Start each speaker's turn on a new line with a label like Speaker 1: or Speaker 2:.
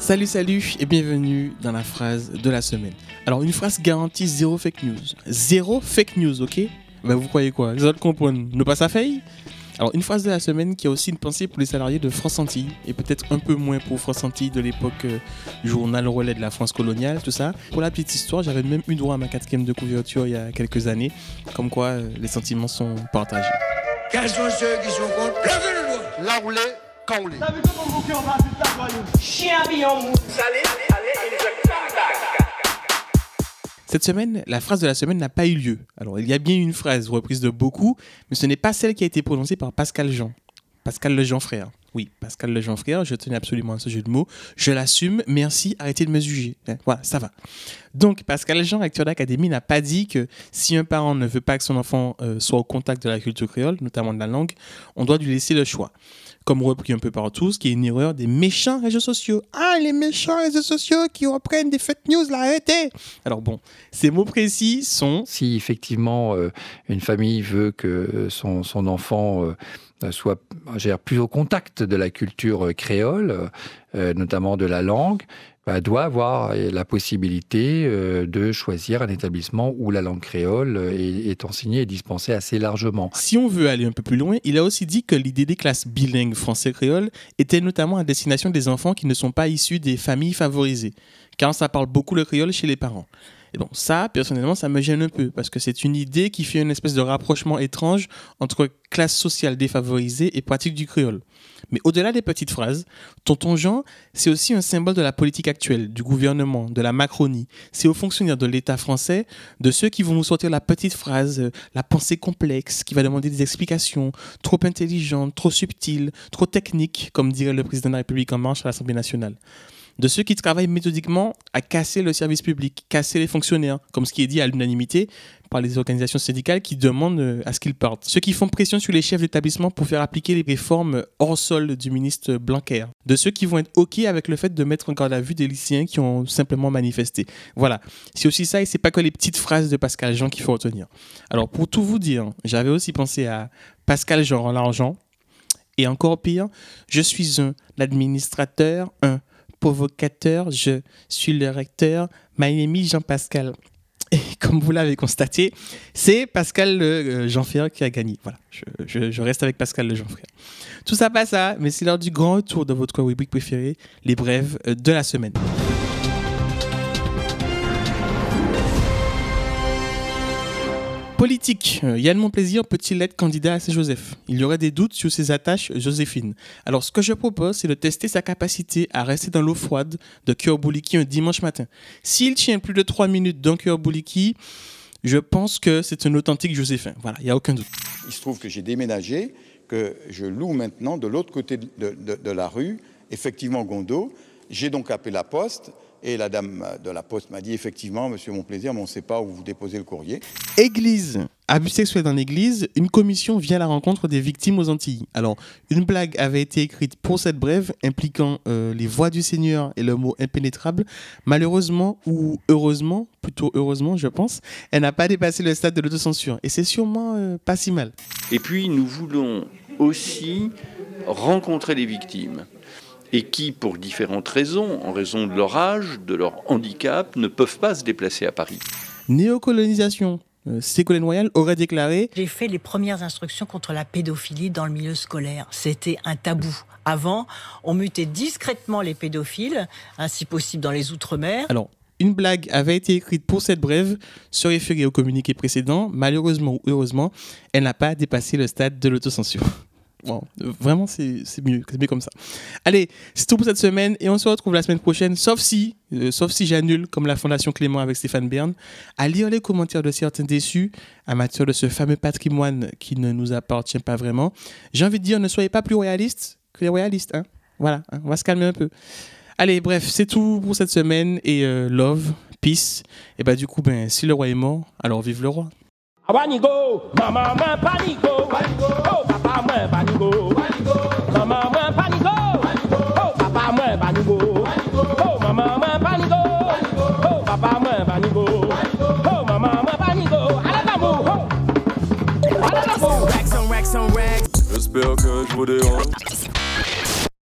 Speaker 1: Salut, salut et bienvenue dans la phrase de la semaine. Alors, une phrase garantie zéro fake news. Zéro fake news, ok? Ben, vous croyez quoi? Les autres comprennent Ne pas ça fait alors, une phrase de la semaine qui a aussi une pensée pour les salariés de France Antilles et peut-être un peu moins pour France Antilles de l'époque euh, du journal relais de la France coloniale, tout ça. Pour la petite histoire, j'avais même eu droit à ma quatrième de couverture il y a quelques années, comme quoi euh, les sentiments sont partagés.
Speaker 2: Quels sont ceux qui sont contre? Levez le doigt
Speaker 3: Là où
Speaker 1: Cette semaine, la phrase de la semaine n'a pas eu lieu. Alors, il y a bien une phrase reprise de beaucoup, mais ce n'est pas celle qui a été prononcée par Pascal Jean. Pascal le Jean frère. Oui, Pascal le Jean frère, je tenais absolument à ce jeu de mots. Je l'assume, merci, arrêtez de me juger. Hein, Voilà, ça va. Donc, Pascal Jean, acteur d'académie, n'a pas dit que si un parent ne veut pas que son enfant euh, soit au contact de la culture créole, notamment de la langue, on doit lui laisser le choix. Comme repris un peu partout, ce qui est une erreur des méchants réseaux sociaux. Ah, les méchants réseaux sociaux qui reprennent des fake news, là, arrêtez Alors bon, ces mots précis sont
Speaker 4: Si effectivement euh, une famille veut que son, son enfant euh, soit veux dire, plus au contact de la culture euh, créole, euh, notamment de la langue, bah, doit avoir euh, la possibilité euh, de choisir un établissement où la langue créole euh, est enseignée et dispensée assez largement.
Speaker 1: Si on veut aller un peu plus loin, il a aussi dit que l'idée des classes bilingues français-créole était notamment à destination des enfants qui ne sont pas issus des familles favorisées, car ça parle beaucoup le créole chez les parents. Et bon, ça, personnellement, ça me gêne un peu, parce que c'est une idée qui fait une espèce de rapprochement étrange entre classe sociale défavorisée et pratique du créole. Mais au-delà des petites phrases, Tonton Jean, c'est aussi un symbole de la politique actuelle, du gouvernement, de la Macronie. C'est aux fonctionnaires de l'État français, de ceux qui vont nous sortir la petite phrase, euh, la pensée complexe, qui va demander des explications trop intelligentes, trop subtiles, trop techniques, comme dirait le président de la République en marche à l'Assemblée nationale. De ceux qui travaillent méthodiquement à casser le service public, casser les fonctionnaires, comme ce qui est dit à l'unanimité par les organisations syndicales qui demandent euh, à ce qu'ils partent. Ceux qui font pression sur les chefs d'établissement pour faire appliquer les réformes hors sol du ministre Blanquer. De ceux qui vont être OK avec le fait de mettre en garde à vue des lycéens qui ont simplement manifesté. Voilà. C'est aussi ça et c'est pas que les petites phrases de Pascal Jean qu'il faut retenir. Alors pour tout vous dire, j'avais aussi pensé à Pascal Jean en l'argent. Et encore pire, je suis un administrateur, un provocateur, je suis le recteur, my name Jean-Pascal. Et comme vous l'avez constaté, c'est Pascal euh, Jean Frère qui a gagné. Voilà, je, reste avec Pascal le Jean Frère. Tout ça passe à, mais c'est l'heure du grand retour de votre rubrique préférée, les brèves de la semaine. Politique. Euh, Yann Monplaisir peut-il être candidat à Saint-Joseph Il y aurait des doutes sur ses attaches Joséphine. Alors, ce que je propose, c'est de tester sa capacité à rester dans l'eau froide de Cœur Bouliki un dimanche matin. S'il tient plus de 3 minutes dans Cœur Bouliki, je pense que c'est un authentique Joséphin. Voilà, il n'y a aucun doute.
Speaker 5: Il se trouve que j'ai déménagé, que je loue maintenant de l'autre côté de la rue, effectivement Gondo. J'ai donc appelé la poste et la dame de la poste m'a dit effectivement, monsieur mon plaisir, mais on ne sait pas où vous déposez le courrier.
Speaker 1: Église. Abus sexuel dans l'église, une commission vient à la rencontre des victimes aux Antilles. Alors, une blague avait été écrite pour cette brève impliquant euh, les voix du Seigneur et le mot impénétrable. Malheureusement ou heureusement, plutôt heureusement, je pense, elle n'a pas dépassé le stade de l'autocensure. Et c'est sûrement euh, pas si mal.
Speaker 6: Et puis nous voulons aussi rencontrer les victimes et qui, pour différentes raisons, en raison de leur âge, de leur handicap, ne peuvent pas se déplacer à Paris.
Speaker 1: Néocolonisation. Euh, Ségolène Royal aurait déclaré
Speaker 7: J'ai fait les premières instructions contre la pédophilie dans le milieu scolaire. C'était un tabou. Avant, on mutait discrètement les pédophiles, ainsi possible dans les Outre-mer.
Speaker 1: Alors, une blague avait été écrite pour cette brève, se référer au communiqué précédent. Malheureusement ou heureusement, elle n'a pas dépassé le stade de l'autocensure. Euh, vraiment, c'est mieux, c'est mieux comme ça. Allez, c'est tout pour cette semaine et on se retrouve la semaine prochaine, sauf si, euh, sauf si j'annule, comme la Fondation Clément avec Stéphane Bern, à lire les commentaires de certains déçus, amateurs de ce fameux patrimoine qui ne nous appartient pas vraiment. J'ai envie de dire, ne soyez pas plus royalistes que les royalistes. Hein voilà, hein, on va se calmer un peu. Allez, bref, c'est tout pour cette semaine et euh, love, peace. Et bah du coup, ben si le roi est mort, alors vive le roi.
Speaker 8: accordeon.